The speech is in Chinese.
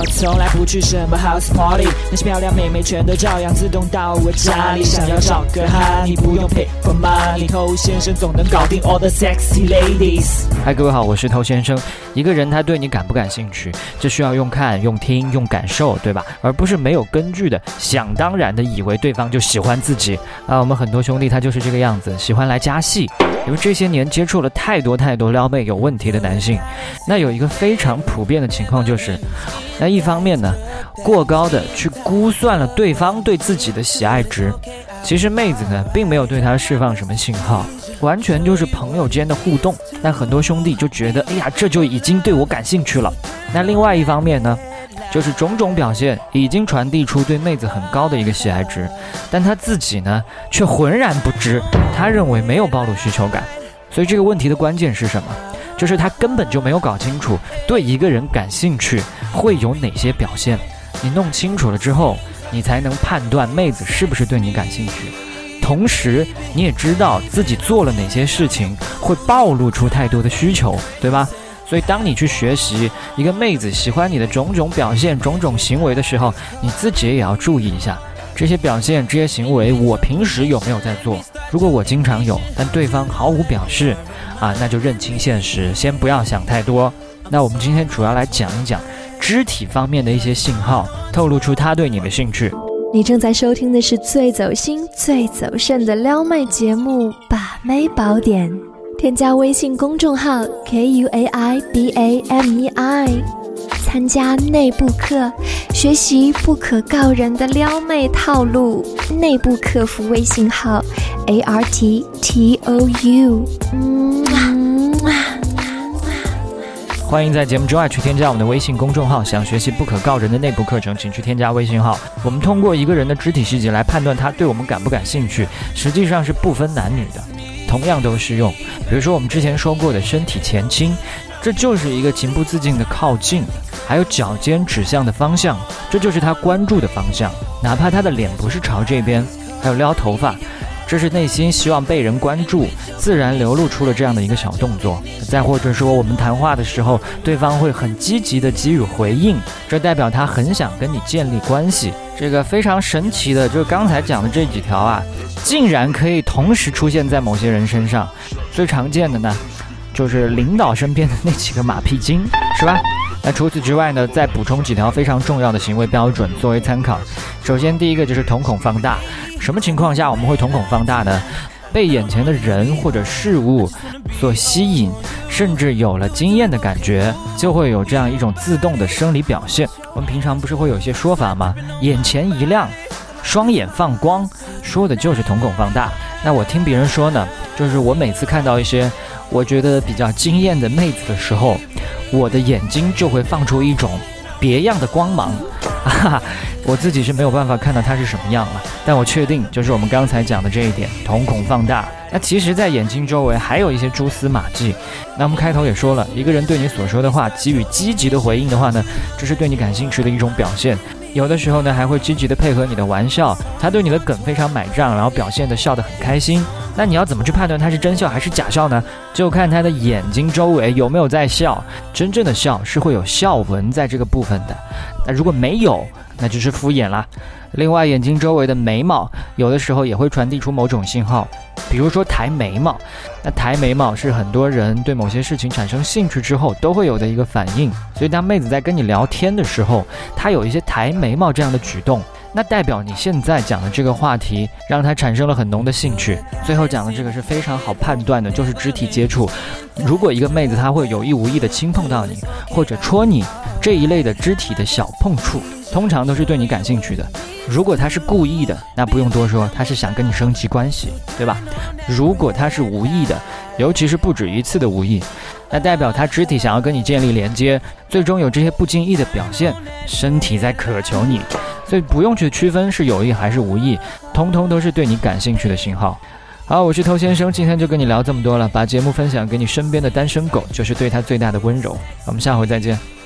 我从来不去什么 house party，那些漂亮妹妹全都照样自动到我家里。想要找个哈，你不用 pay for money，偷先生总能搞定 all the sexy ladies。嗨，各位好，我是偷先生。一个人他对你感不感兴趣，这需要用看、用听、用感受，对吧？而不是没有根据的想当然的以为对方就喜欢自己啊。我们很多兄弟他就是这个样子，喜欢来加戏。因为这些年接触了太多太多撩妹有问题的男性，那有一个非常普遍的情况就是，那一方面呢，过高的去估算了对方对自己的喜爱值，其实妹子呢并没有对他释放什么信号，完全就是朋友间的互动。那很多兄弟就觉得，哎呀，这就已经对我感兴趣了。那另外一方面呢？就是种种表现已经传递出对妹子很高的一个喜爱值，但他自己呢却浑然不知，他认为没有暴露需求感，所以这个问题的关键是什么？就是他根本就没有搞清楚对一个人感兴趣会有哪些表现。你弄清楚了之后，你才能判断妹子是不是对你感兴趣，同时你也知道自己做了哪些事情会暴露出太多的需求，对吧？所以，当你去学习一个妹子喜欢你的种种表现、种种行为的时候，你自己也要注意一下这些表现、这些行为，我平时有没有在做？如果我经常有，但对方毫无表示，啊，那就认清现实，先不要想太多。那我们今天主要来讲一讲肢体方面的一些信号，透露出他对你的兴趣。你正在收听的是最走心、最走肾的撩妹节目《把妹宝典》。添加微信公众号 k u a i b a m e i，参加内部课，学习不可告人的撩妹套路。内部客服微信号 a r t t o u。欢迎在节目之外去添加我们的微信公众号。想学习不可告人的内部课程，请去添加微信号。我们通过一个人的肢体细节来判断他对我们感不感兴趣，实际上是不分男女的。同样都适用，比如说我们之前说过的身体前倾，这就是一个情不自禁的靠近；还有脚尖指向的方向，这就是他关注的方向，哪怕他的脸不是朝这边；还有撩头发，这是内心希望被人关注，自然流露出了这样的一个小动作；再或者说我们谈话的时候，对方会很积极的给予回应，这代表他很想跟你建立关系。这个非常神奇的，就是刚才讲的这几条啊。竟然可以同时出现在某些人身上，最常见的呢，就是领导身边的那几个马屁精，是吧？那除此之外呢，再补充几条非常重要的行为标准作为参考。首先，第一个就是瞳孔放大。什么情况下我们会瞳孔放大呢？被眼前的人或者事物所吸引，甚至有了惊艳的感觉，就会有这样一种自动的生理表现。我们平常不是会有一些说法吗？眼前一亮。双眼放光，说的就是瞳孔放大。那我听别人说呢，就是我每次看到一些我觉得比较惊艳的妹子的时候，我的眼睛就会放出一种别样的光芒。哈哈，我自己是没有办法看到它是什么样了，但我确定就是我们刚才讲的这一点，瞳孔放大。那其实，在眼睛周围还有一些蛛丝马迹。那我们开头也说了，一个人对你所说的话给予积极的回应的话呢，这是对你感兴趣的一种表现。有的时候呢，还会积极的配合你的玩笑，他对你的梗非常买账，然后表现的笑得很开心。那你要怎么去判断他是真笑还是假笑呢？就看他的眼睛周围有没有在笑。真正的笑是会有笑纹在这个部分的，那如果没有，那就是敷衍啦。另外，眼睛周围的眉毛有的时候也会传递出某种信号。比如说抬眉毛，那抬眉毛是很多人对某些事情产生兴趣之后都会有的一个反应。所以当妹子在跟你聊天的时候，她有一些抬眉毛这样的举动，那代表你现在讲的这个话题让他产生了很浓的兴趣。最后讲的这个是非常好判断的，就是肢体接触。如果一个妹子她会有意无意的轻碰到你，或者戳你这一类的肢体的小碰触，通常都是对你感兴趣的。如果她是故意的，那不用多说，她是想跟你升级关系，对吧？如果她是无意的，尤其是不止一次的无意，那代表他肢体想要跟你建立连接，最终有这些不经意的表现，身体在渴求你，所以不用去区分是有意还是无意，通通都是对你感兴趣的信号。好，我是偷先生，今天就跟你聊这么多了，把节目分享给你身边的单身狗，就是对他最大的温柔。我们下回再见。